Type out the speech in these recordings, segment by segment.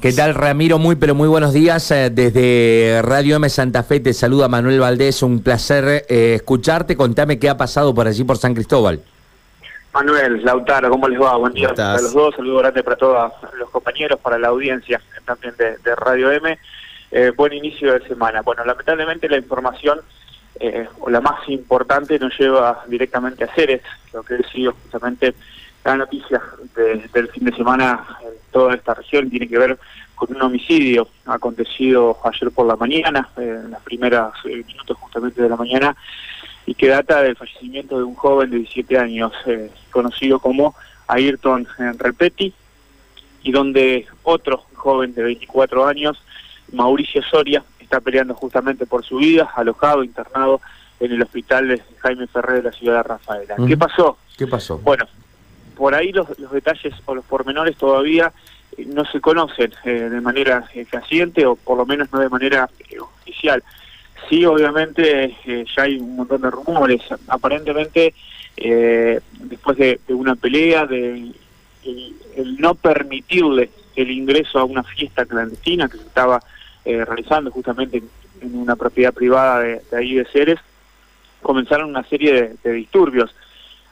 ¿Qué tal, Ramiro? Muy, pero muy buenos días. Eh, desde Radio M Santa Fe te saluda Manuel Valdés. Un placer eh, escucharte. Contame qué ha pasado por allí, por San Cristóbal. Manuel, Lautaro, ¿cómo les va? Buen día para los dos. Saludo grande para todos los compañeros, para la audiencia también de, Radio M. Eh, buen inicio de semana. Bueno, lamentablemente la información, o la más importante, nos lleva directamente a Ceres, lo que ha sido justamente la noticia del fin de semana en toda esta región tiene que ver con un homicidio acontecido ayer por la mañana, eh, en las primeras eh, minutos justamente de la mañana, y que data del fallecimiento de un joven de 17 años, eh, conocido como Ayrton Repeti, y donde otro joven de 24 años, Mauricio Soria, está peleando justamente por su vida, alojado, internado en el hospital de Jaime Ferrer de la ciudad de Rafaela. ¿Qué pasó? ¿Qué pasó? Bueno, por ahí los, detalles o los pormenores todavía eh, no se conocen eh, de manera eh, fehaciente o por lo menos no de manera oficial. Sí, obviamente ya hay un montón de rumores. Aparentemente, después de, una pelea, de el, no permitirle el ingreso a una fiesta clandestina que se estaba realizando justamente en, una propiedad privada de, ahí de Ceres, comenzaron una serie de disturbios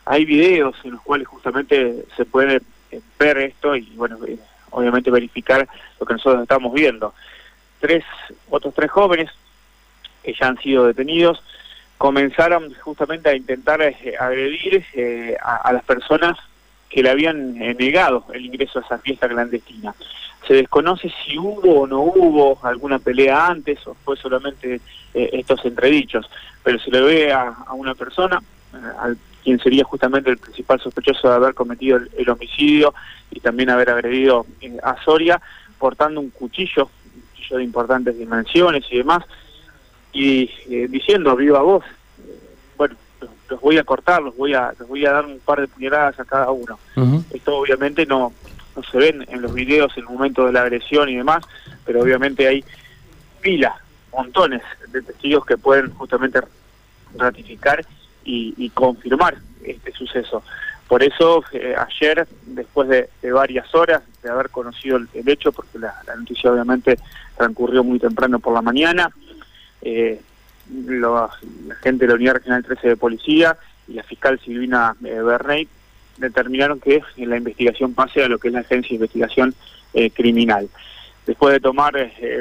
hay videos en los cuales justamente se puede eh, ver esto y bueno eh, obviamente verificar lo que nosotros estamos viendo tres otros tres jóvenes que ya han sido detenidos comenzaron justamente a intentar eh, agredir a, las personas que le habían negado el ingreso a esa fiesta clandestina. Se desconoce si hubo o no hubo alguna pelea antes o fue solamente estos entredichos, pero se le ve a, a una persona, al quien sería justamente el principal sospechoso de haber cometido el, homicidio y también haber agredido eh, a Soria, portando un cuchillo, un cuchillo de importantes dimensiones y demás, y eh, diciendo viva voz, bueno, los, voy a cortar, los voy a, los voy a dar un par de puñaladas a cada uno. Esto obviamente no, no se ven en los videos en el momento de la agresión y demás, pero obviamente hay pilas, montones de testigos que pueden justamente ratificar y, confirmar este suceso. Por eso eh, ayer, después de, varias horas de haber conocido el, hecho, porque la, noticia obviamente transcurrió muy temprano por la mañana, eh, la gente de la Unidad Regional 13 de Policía y la fiscal Silvina eh, Bernay determinaron que la investigación pase a lo que es la Agencia de Investigación Criminal. Después de tomar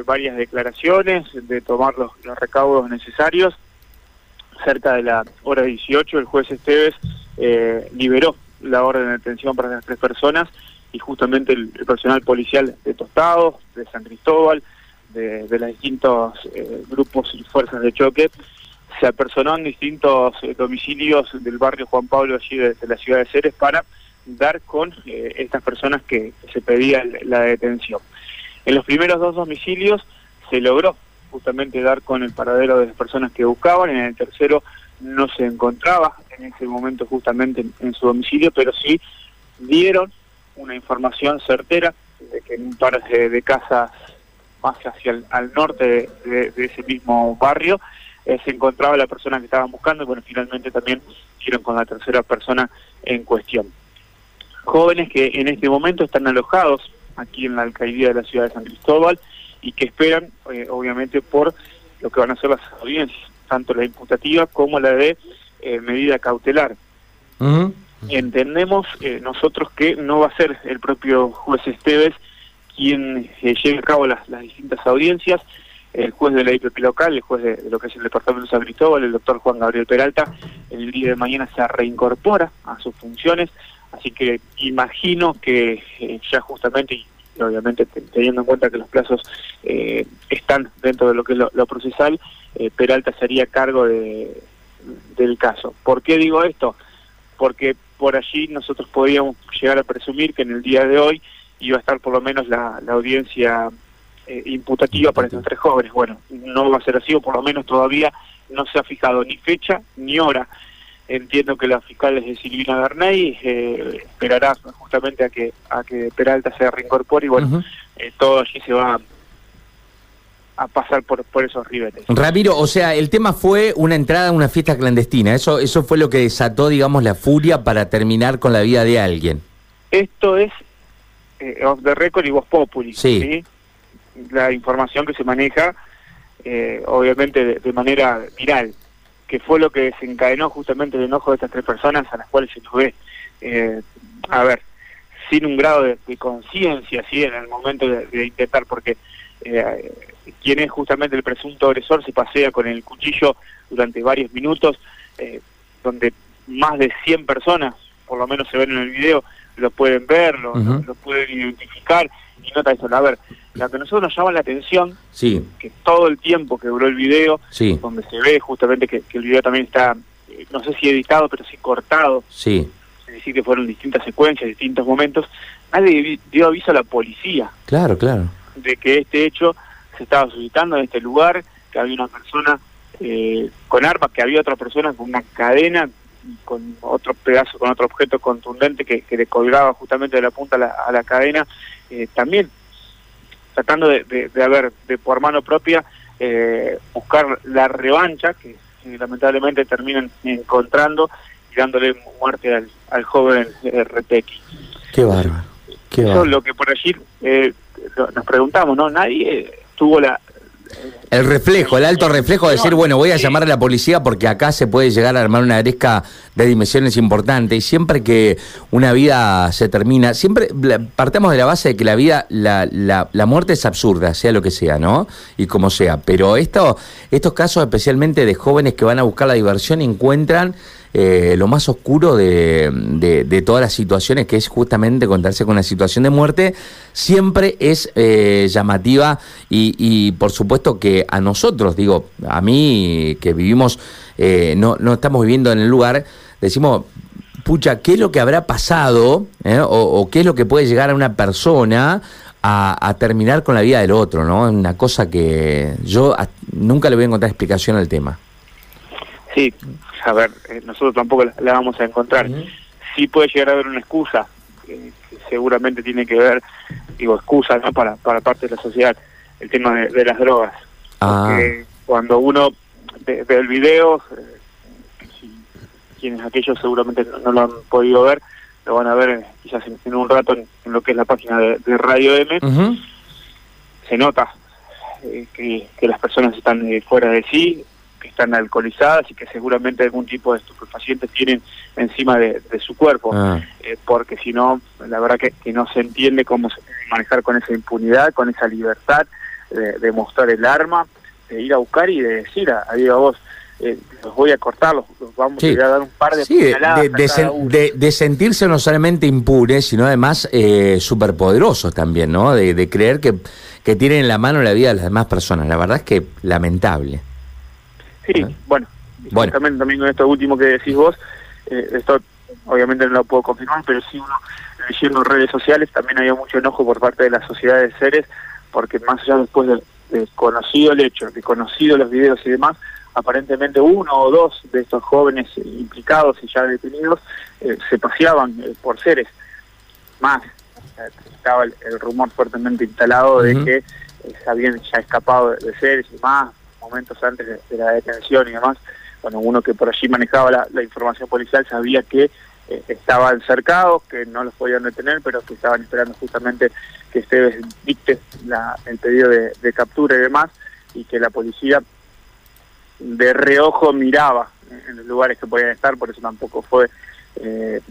varias declaraciones, de tomar los recaudos necesarios, cerca de la hora 18, el juez Esteves eh, liberó la orden de detención para las tres personas y justamente el, personal policial de Tostados, de San Cristóbal, de, los distintos eh, grupos y fuerzas de choque, se apersonó en distintos eh, domicilios del barrio Juan Pablo, allí de, la ciudad de Ceres, para dar con estas personas que se pedía la detención. En los primeros dos domicilios se logró justamente dar con el paradero de las personas que buscaban, en el tercero no se encontraba en ese momento justamente en, su domicilio, pero sí dieron una información certera de que en un par de, casas más hacia el al norte de, ese mismo barrio eh, se encontraba la persona que estaban buscando y bueno, finalmente también hicieron con la tercera persona en cuestión. Jóvenes que en este momento están alojados aquí en la alcaldía de la ciudad de San Cristóbal y que esperan, eh, obviamente, por lo que van a ser las audiencias, tanto la imputativa como la de eh, medida cautelar. Entendemos eh, nosotros que no va a ser el propio juez Esteves quien lleve a cabo las, distintas audiencias, el juez de la IPP local, el juez de, lo que es el Departamento de San Cristóbal, el doctor Juan Gabriel Peralta, el día de mañana se reincorpora a sus funciones, así que imagino que ya justamente, obviamente teniendo en cuenta que los plazos eh, están dentro de lo que es lo, procesal, eh, Peralta sería cargo de, del caso. ¿Por qué digo esto? Porque por allí nosotros podíamos llegar a presumir que en el día de hoy iba a estar por lo menos la, audiencia eh, imputativa para estos tres jóvenes. Bueno, no va a ser así, o por lo menos todavía no se ha fijado ni fecha ni hora entiendo que la fiscal es de Silvina Bernay, eh, esperará justamente a que a que Peralta se reincorpore y bueno, eh, todo allí se va a pasar por, por esos ribetes. Ramiro, o sea, el tema fue una entrada a una fiesta clandestina, eso eso fue lo que desató, digamos, la furia para terminar con la vida de alguien. Esto es eh, off the record y voz populi, sí. la información que se maneja, eh, obviamente de, manera viral, que fue lo que desencadenó justamente el enojo de estas tres personas a las cuales se nos ve, eh, a ver, sin un grado de, conciencia, ¿sí? En el momento de, intentar, porque eh, quien es justamente el presunto agresor se pasea con el cuchillo durante varios minutos, eh, donde más de 100 personas, por lo menos se ven en el video, lo pueden ver, lo, pueden identificar nota eso. A ver, lo que a nosotros nos llama la atención, sí. que todo el tiempo que duró el video, donde se ve justamente que, el video también está, eh, no sé si editado, pero sí cortado, sí. es decir, que fueron distintas secuencias, distintos momentos, nadie dio aviso a la policía. Claro, claro. De que este hecho se estaba suscitando en este lugar, que había una persona eh, con armas, que había otra persona con una cadena, con otro pedazo, con otro objeto contundente que, le colgaba justamente de la punta a la, cadena, eh, también tratando de, de, haber, de por mano propia, eh, buscar la revancha, que lamentablemente terminan encontrando y dándole muerte al, al joven Retequi. Qué bárbaro. Qué Eso es lo que por allí nos preguntamos, ¿no? Nadie tuvo la, el reflejo, el alto reflejo de decir, bueno, voy a llamar a la policía porque acá se puede llegar a armar una gresca de dimensiones importantes. Y siempre que una vida se termina, siempre partamos de la base de que la vida, la, la, la muerte es absurda, sea lo que sea, ¿no? Y como sea. Pero esto, estos casos, especialmente de jóvenes que van a buscar la diversión, encuentran eh, lo más oscuro de, todas las situaciones, que es justamente contarse con una situación de muerte, siempre es eh, llamativa y, por supuesto que a nosotros, digo, a mí que vivimos, eh, no, no estamos viviendo en el lugar, decimos, pucha, ¿qué es lo que habrá pasado o, qué es lo que puede llegar a una persona a, terminar con la vida del otro, ¿no? Una cosa que yo nunca le voy a encontrar explicación al tema. Sí, a ver, eh, nosotros tampoco la, vamos a encontrar. Sí puede llegar a haber una excusa, que seguramente tiene que ver, digo, excusa, ¿no? Para, para parte de la sociedad, el tema de, las drogas. Ah. Porque cuando uno ve, el video, eh, quienes aquellos seguramente no, lo han podido ver, lo van a ver eh, quizás en, un rato en, lo que es la página de, Radio M, se nota que, que, las personas están fuera de sí, que están alcoholizadas y que seguramente algún tipo de estupefacientes tienen encima de, su cuerpo, ah. eh, porque si no, la verdad que, que, no se entiende cómo manejar con esa impunidad, con esa libertad de, mostrar el arma, de ir a buscar y de decir a, a vos, eh, los voy a cortar, los, vamos a dar un par de sí, de, de, sentirse no solamente impunes, sino además eh, superpoderosos también, ¿no? De, creer que, que tienen en la mano la vida de las demás personas. La verdad es que lamentable. Sí, bueno, bueno. también con esto último que decís vos, eh, esto obviamente no lo puedo confirmar, pero sí uno leyendo redes sociales también había mucho enojo por parte de la sociedad de seres, porque más allá después de, conocido el hecho, de conocido los videos y demás, aparentemente uno o dos de estos jóvenes implicados y ya detenidos eh, se paseaban eh, por seres. Más, estaba el, rumor fuertemente instalado de que se habían ya escapado de, de seres y más, momentos antes de, la detención y demás, bueno, uno que por allí manejaba la, información policial sabía que eh, estaban cercados, que no los podían detener, pero que estaban esperando justamente que Esteves dicte el pedido de, captura y demás, y que la policía de reojo miraba en los lugares que podían estar, por eso tampoco fue, eh,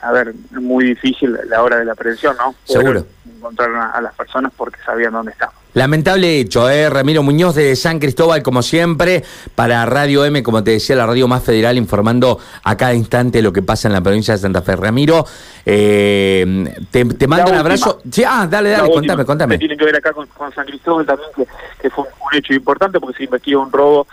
a ver, muy difícil la hora de la prevención, ¿no? Seguro. Encontrar a las personas porque sabían dónde estaban. Lamentable hecho, ¿eh? Ramiro Muñoz de San Cristóbal, como siempre, para Radio M, como te decía, la radio más federal, informando a cada instante lo que pasa en la provincia de Santa Fe. Ramiro, eh, te, mando un abrazo. Sí, ah, dale, dale, contame, contame. Tiene que ver acá con, San Cristóbal también, que, fue un, hecho importante porque se investiga un robo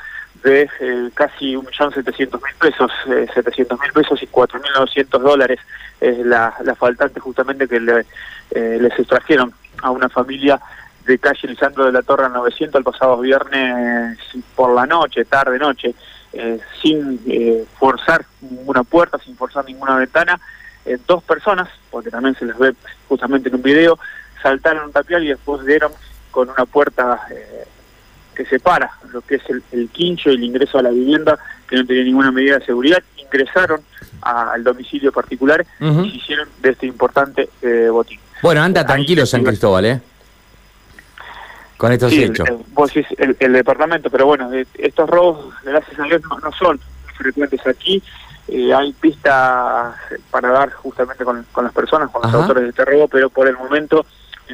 de eh, casi 1.700.000 pesos, eh, 700.000 pesos y 4.900 dólares es la, la faltante justamente que le, eh, les extrajeron a una familia de calle Lisandro de la Torre 900 el pasado viernes por la noche, tarde noche, eh, sin eh, forzar ninguna puerta, sin forzar ninguna ventana, eh, dos personas, porque también se les ve justamente en un video, saltaron un tapial y después dieron con una puerta que separa lo que es el, quincho y el ingreso a la vivienda, que no tenía ninguna medida de seguridad, ingresaron al domicilio particular y se hicieron de este importante botín. Bueno, anda tranquilo San Cristóbal, ¿eh? Con estos hechos. El, vos decís el, departamento, pero bueno, estos robos, gracias a Dios, no, son frecuentes aquí. Eh, hay pistas para dar justamente con, las personas, con los autores de este robo, pero por el momento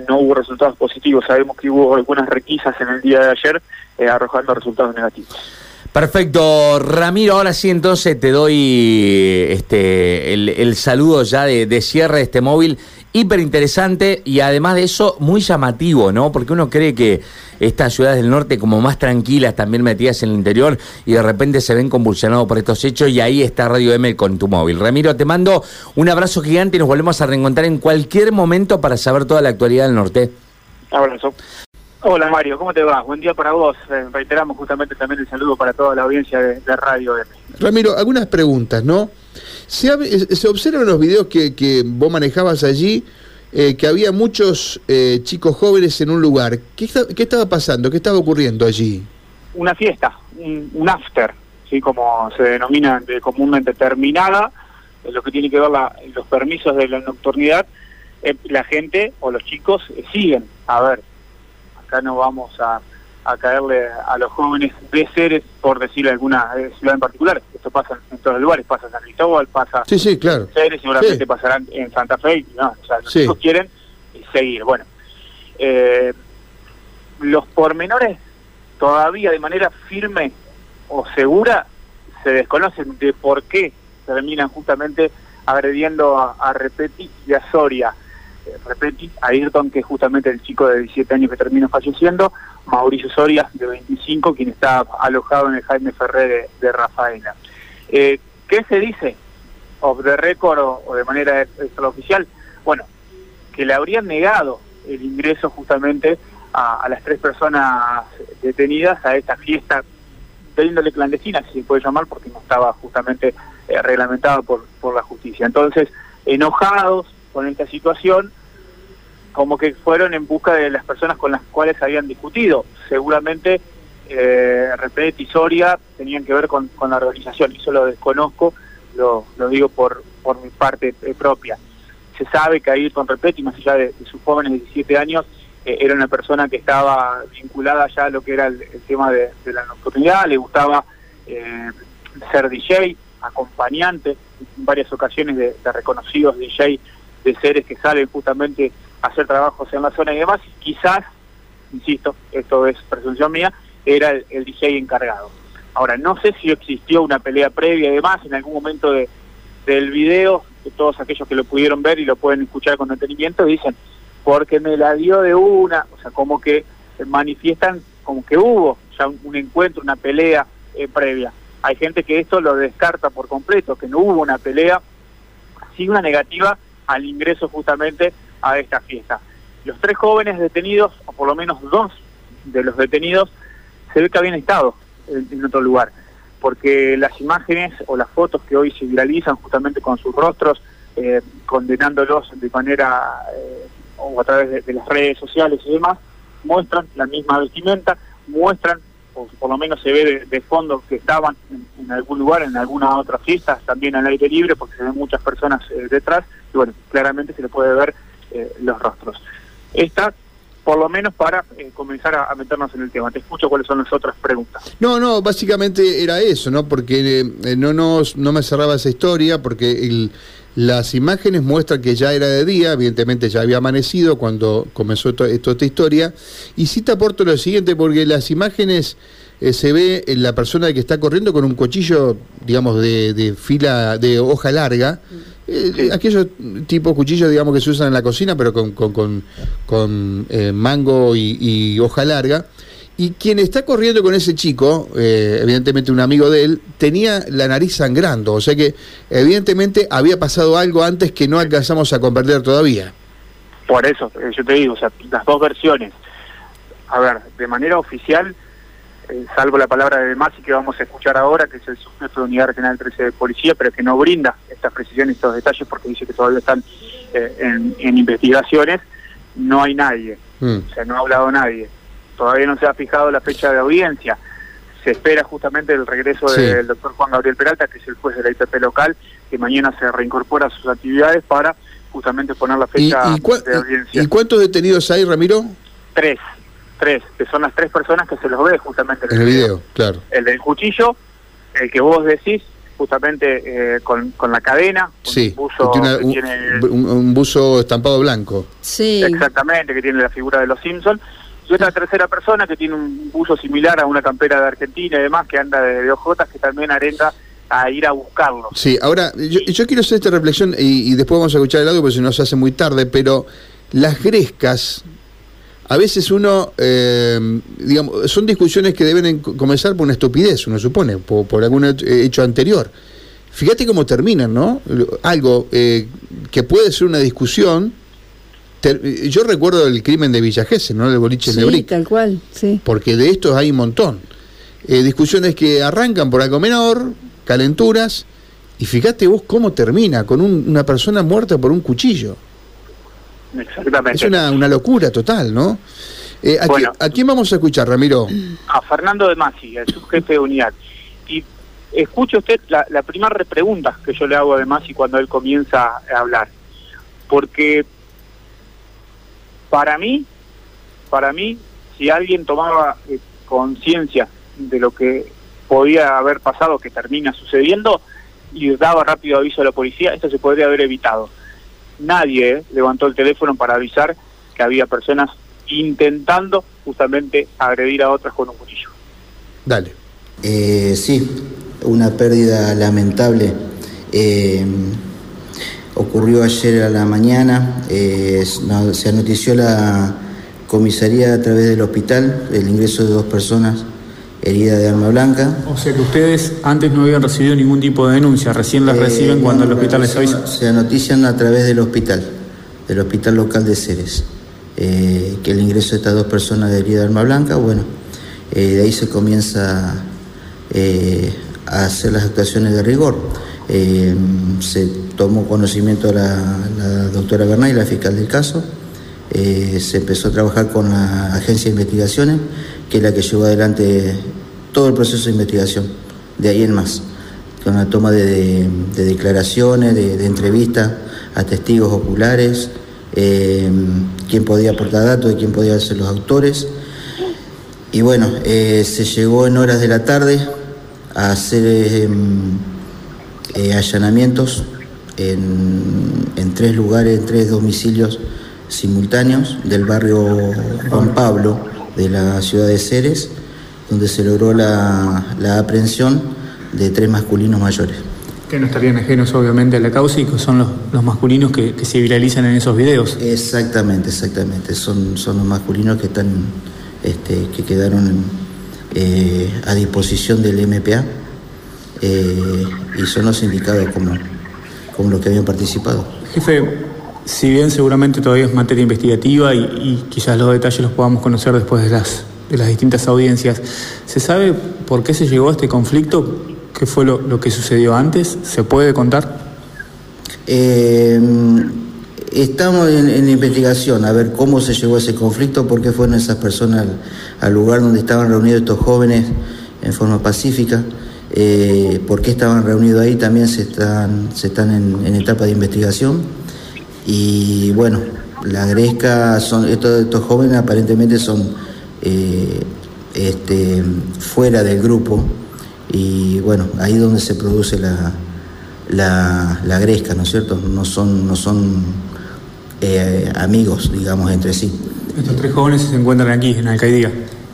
no hubo resultados positivos. Sabemos que hubo algunas requisas en el día de ayer eh, arrojando resultados negativos. Perfecto, Ramiro, ahora sí entonces te doy este el, saludo ya de, cierre de este móvil, hiper interesante y además de eso muy llamativo, ¿no? Porque uno cree que estas ciudades del norte como más tranquilas, también metidas en el interior y de repente se ven convulsionados por estos hechos y ahí está Radio M con tu móvil. Ramiro, te mando un abrazo gigante y nos volvemos a reencontrar en cualquier momento para saber toda la actualidad del norte. Abrazo. Hola Mario, ¿cómo te va? Buen día para vos. Eh, reiteramos justamente también el saludo para toda la audiencia de, Radio M. Ramiro, algunas preguntas, ¿no? Se, se observa en los videos que, que vos manejabas allí eh, que había muchos eh, chicos jóvenes en un lugar. ¿Qué, ¿Qué, estaba pasando? ¿Qué estaba ocurriendo allí? Una fiesta, un, after, ¿sí? como se denomina de comúnmente terminada, lo que tiene que ver la, los permisos de la nocturnidad. la gente o los chicos siguen. A ver, acá no vamos a, caerle a los jóvenes de seres, por decirle alguna eh, ciudad en particular. Esto pasa en, todos los lugares, pasa en San Cristóbal, pasa sí, sí, claro. en Ceres, seguramente pasarán en Santa Fe, no, o sea, los chicos quieren seguir. Bueno, eh, los pormenores todavía de manera firme o segura se desconocen de por qué terminan justamente agrediendo a, a y a Soria. Eh, repeti, Ayrton, que es justamente el chico de 17 años que terminó falleciendo, Mauricio Soria, de 25, quien está alojado en el Jaime Ferrer de, Rafaela. Eh, ¿Qué se dice? ¿Of the record o, de manera extraoficial? Bueno, que le habrían negado el ingreso justamente a, las tres personas detenidas a esta fiesta de índole clandestina, si se puede llamar, porque no estaba justamente eh, reglamentado por, por la justicia. Entonces, enojados, con esta situación, como que fueron en busca de las personas con las cuales habían discutido. Seguramente eh, Repet y Soria tenían que ver con, la organización, eso lo desconozco, lo, lo digo por, por mi parte eh, propia. Se sabe que con y más allá de, sus jóvenes de 17 años, eh, era una persona que estaba vinculada ya a lo que era el, tema de, la nocturnidad, le gustaba eh, ser DJ, acompañante, en varias ocasiones de, de reconocidos DJ de seres que salen justamente a hacer trabajos en la zona y demás, quizás, insisto, esto es presunción mía, era el, DJ encargado. Ahora, no sé si existió una pelea previa y demás, en algún momento de, del video, de todos aquellos que lo pudieron ver y lo pueden escuchar con detenimiento, dicen, porque me la dio de una, o sea, como que manifiestan como que hubo ya un, encuentro, una pelea eh, previa. Hay gente que esto lo descarta por completo, que no hubo una pelea, sí una negativa al ingreso justamente a esta fiesta. Los tres jóvenes detenidos, o por lo menos dos de los detenidos, se ve que habían estado en, otro lugar, porque las imágenes o las fotos que hoy se viralizan justamente con sus rostros, eh, condenándolos de manera eh, o a través de, las redes sociales y demás, muestran la misma vestimenta, muestran o por lo menos se ve de, fondo que estaban en, algún lugar, en alguna otra fiesta, también al aire libre, porque se ven muchas personas eh, detrás, y bueno, claramente se le puede ver eh, los rostros. Esta, por lo menos para eh, comenzar a, meternos en el tema. Te escucho cuáles son las otras preguntas. No, no, básicamente era eso, ¿no? Porque no, nos, no me cerraba esa historia, porque el, las imágenes muestran que ya era de día, evidentemente ya había amanecido cuando comenzó toda esta historia. Y sí te aporto lo siguiente, porque las imágenes eh, se ve en la persona que está corriendo con un cuchillo, digamos, de, fila, de hoja larga. Eh, aquellos tipos cuchillos, digamos, que se usan en la cocina, pero con, con, con, eh, mango y hoja larga. Y quien está corriendo con ese chico, eh, evidentemente un amigo de él, tenía la nariz sangrando. O sea que evidentemente había pasado algo antes que no alcanzamos a comprender todavía. Por eso, eh, yo te digo, o sea, las dos versiones. A ver, de manera oficial, eh, salvo la palabra de Masi que vamos a escuchar ahora, que es el subjefe de Unidad Regional 13 de Policía, pero que no brinda estas precisiones, estos detalles, porque dice que todavía están en, investigaciones, no hay nadie. Mm. O sea, no ha hablado nadie todavía no se ha fijado la fecha de audiencia. Se espera justamente el regreso del doctor Juan Gabriel Peralta, que es el juez de la ITP local, que mañana se reincorpora a sus actividades para justamente poner la fecha de audiencia. ¿Y cuántos detenidos hay, Ramiro? Tres, tres, que son las tres personas que se los ve justamente en el video, claro. El del cuchillo, el que vos decís, justamente eh, con, con, la cadena, sí, un, buzo un, buzo estampado blanco. Sí. Exactamente, que tiene la figura de los Simpsons. Y otra tercera persona que tiene un buzo similar a una campera de Argentina y demás, que anda de, de ojotas, que también arenda a ir a buscarlo. Sí, ahora yo, quiero hacer esta reflexión y, después vamos a escuchar el audio porque si no se hace muy tarde, pero las grescas, a veces uno, eh, digamos, son discusiones que deben comenzar por una estupidez, uno supone, por, algún hecho anterior. Fíjate cómo terminan, ¿no? Algo eh, que puede ser una discusión. Yo recuerdo el crimen de Villa ¿no? De boliche sí, de tal cual, sí. Porque de estos hay un montón. Eh, discusiones que arrancan por algo menor, calenturas, y fíjate vos cómo termina, con una persona muerta por un cuchillo. Exactamente. Es una, una locura total, ¿no? Eh, ¿a, quién vamos a escuchar, Ramiro? A Fernando de Masi, el subjefe de unidad. Y escuche usted la, la primera pregunta que yo le hago a Masi cuando él comienza a hablar. Porque para mí, para mí, si alguien tomaba eh, conciencia de lo que podía haber pasado, que termina sucediendo, y daba rápido aviso a la policía, esto se podría haber evitado. Nadie eh, levantó el teléfono para avisar que había personas intentando justamente agredir a otras con un cuchillo. Dale. Eh, sí, una pérdida lamentable. Eh, ocurrió ayer a la mañana, se anotició la comisaría a través del hospital el ingreso de dos personas herida de arma blanca. O sea que ustedes antes no habían recibido ningún tipo de denuncia, recién las eh, reciben cuando el hospital les avisa. Se anotician a través del hospital, del hospital local de Ceres, eh, que el ingreso de estas dos personas de herida de arma blanca, bueno, eh, de ahí se comienza a hacer las actuaciones de rigor. Se tomó conocimiento la, la doctora Bernay, la fiscal del caso, se empezó a trabajar con la agencia de investigaciones que es la que llevó adelante todo el proceso de investigación, de ahí en más, con la toma de, declaraciones, de, entrevistas a testigos oculares, eh, quién podía aportar datos y quién podía ser los autores. Y bueno, eh, se llegó en horas de la tarde a hacer eh, allanamientos en, en, tres lugares, en tres domicilios simultáneos del barrio Juan Pablo, de la ciudad de Ceres, donde se logró la, aprehensión de tres masculinos mayores. Que no estarían ajenos obviamente a la causa y que son los, masculinos que, se viralizan en esos videos. Exactamente, exactamente. Son, son los masculinos que están, este, que quedaron eh, a disposición del MPA eh, y son los indicados como, como los que habían participado. Jefe, si bien seguramente todavía es materia investigativa y, quizás los detalles los podamos conocer después de las, de las distintas audiencias, ¿se sabe por qué se llegó a este conflicto? ¿Qué fue lo, que sucedió antes? ¿Se puede contar? Eh, estamos en, investigación a ver cómo se llegó a ese conflicto, por qué fueron esas personas al, lugar donde estaban reunidos estos jóvenes en forma pacífica. Eh, por qué estaban reunidos ahí también se están, se están en etapa de investigación y bueno, la Gresca, son, estos, estos jóvenes aparentemente son eh, este, fuera del grupo y bueno, ahí es donde se produce la, la, Gresca, ¿no es cierto? No son, no son eh, amigos, digamos, entre sí. Estos tres jóvenes se encuentran aquí, en Alcaidía.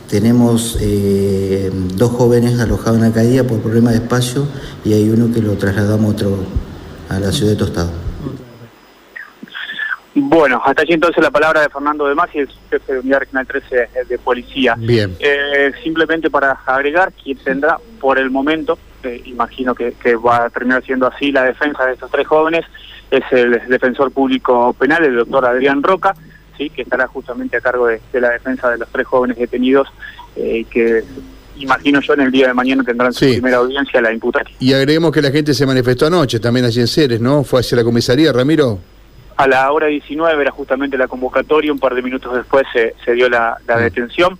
Tenemos eh, dos jóvenes alojados en Alcaidía por problema de espacio y hay uno que lo trasladamos otro, a la ciudad de Tostado. Bueno, hasta allí entonces la palabra de Fernando de Masi, el jefe de Unidad Regional 13 de Policía. Bien. Eh, simplemente para agregar, quien tendrá por el momento, eh, imagino que, va a terminar siendo así la defensa de estos tres jóvenes, es el defensor público penal, el doctor Adrián Roca, sí, que estará justamente a cargo de, la defensa de los tres jóvenes detenidos eh, que imagino yo en el día de mañana tendrán su primera audiencia la imputada. Y agreguemos que la gente se manifestó anoche también allí en Ceres, ¿no? Fue hacia la comisaría, Ramiro a la hora 19 era justamente la convocatoria, un par de minutos después se, dio la, mm. detención.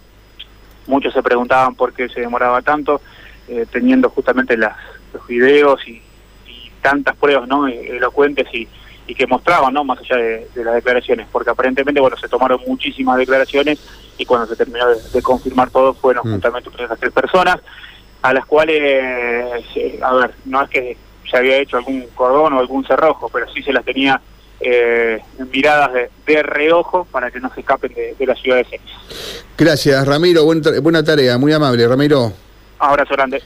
Muchos se preguntaban por qué se demoraba tanto, eh, teniendo justamente las, los videos y, tantas pruebas ¿no? E, elocuentes y, que mostraban, ¿no? más allá de, las declaraciones, porque aparentemente bueno se tomaron muchísimas declaraciones y cuando se terminó de, confirmar todo fueron mm. justamente esas tres personas, a las cuales, a ver, no es que se había hecho algún cordón o algún cerrojo, pero sí se las tenía eh, miradas de, reojo para que no se escapen de, la ciudad de Cenis. Gracias, Ramiro. buena tarea, muy amable, Ramiro. Abrazo grande.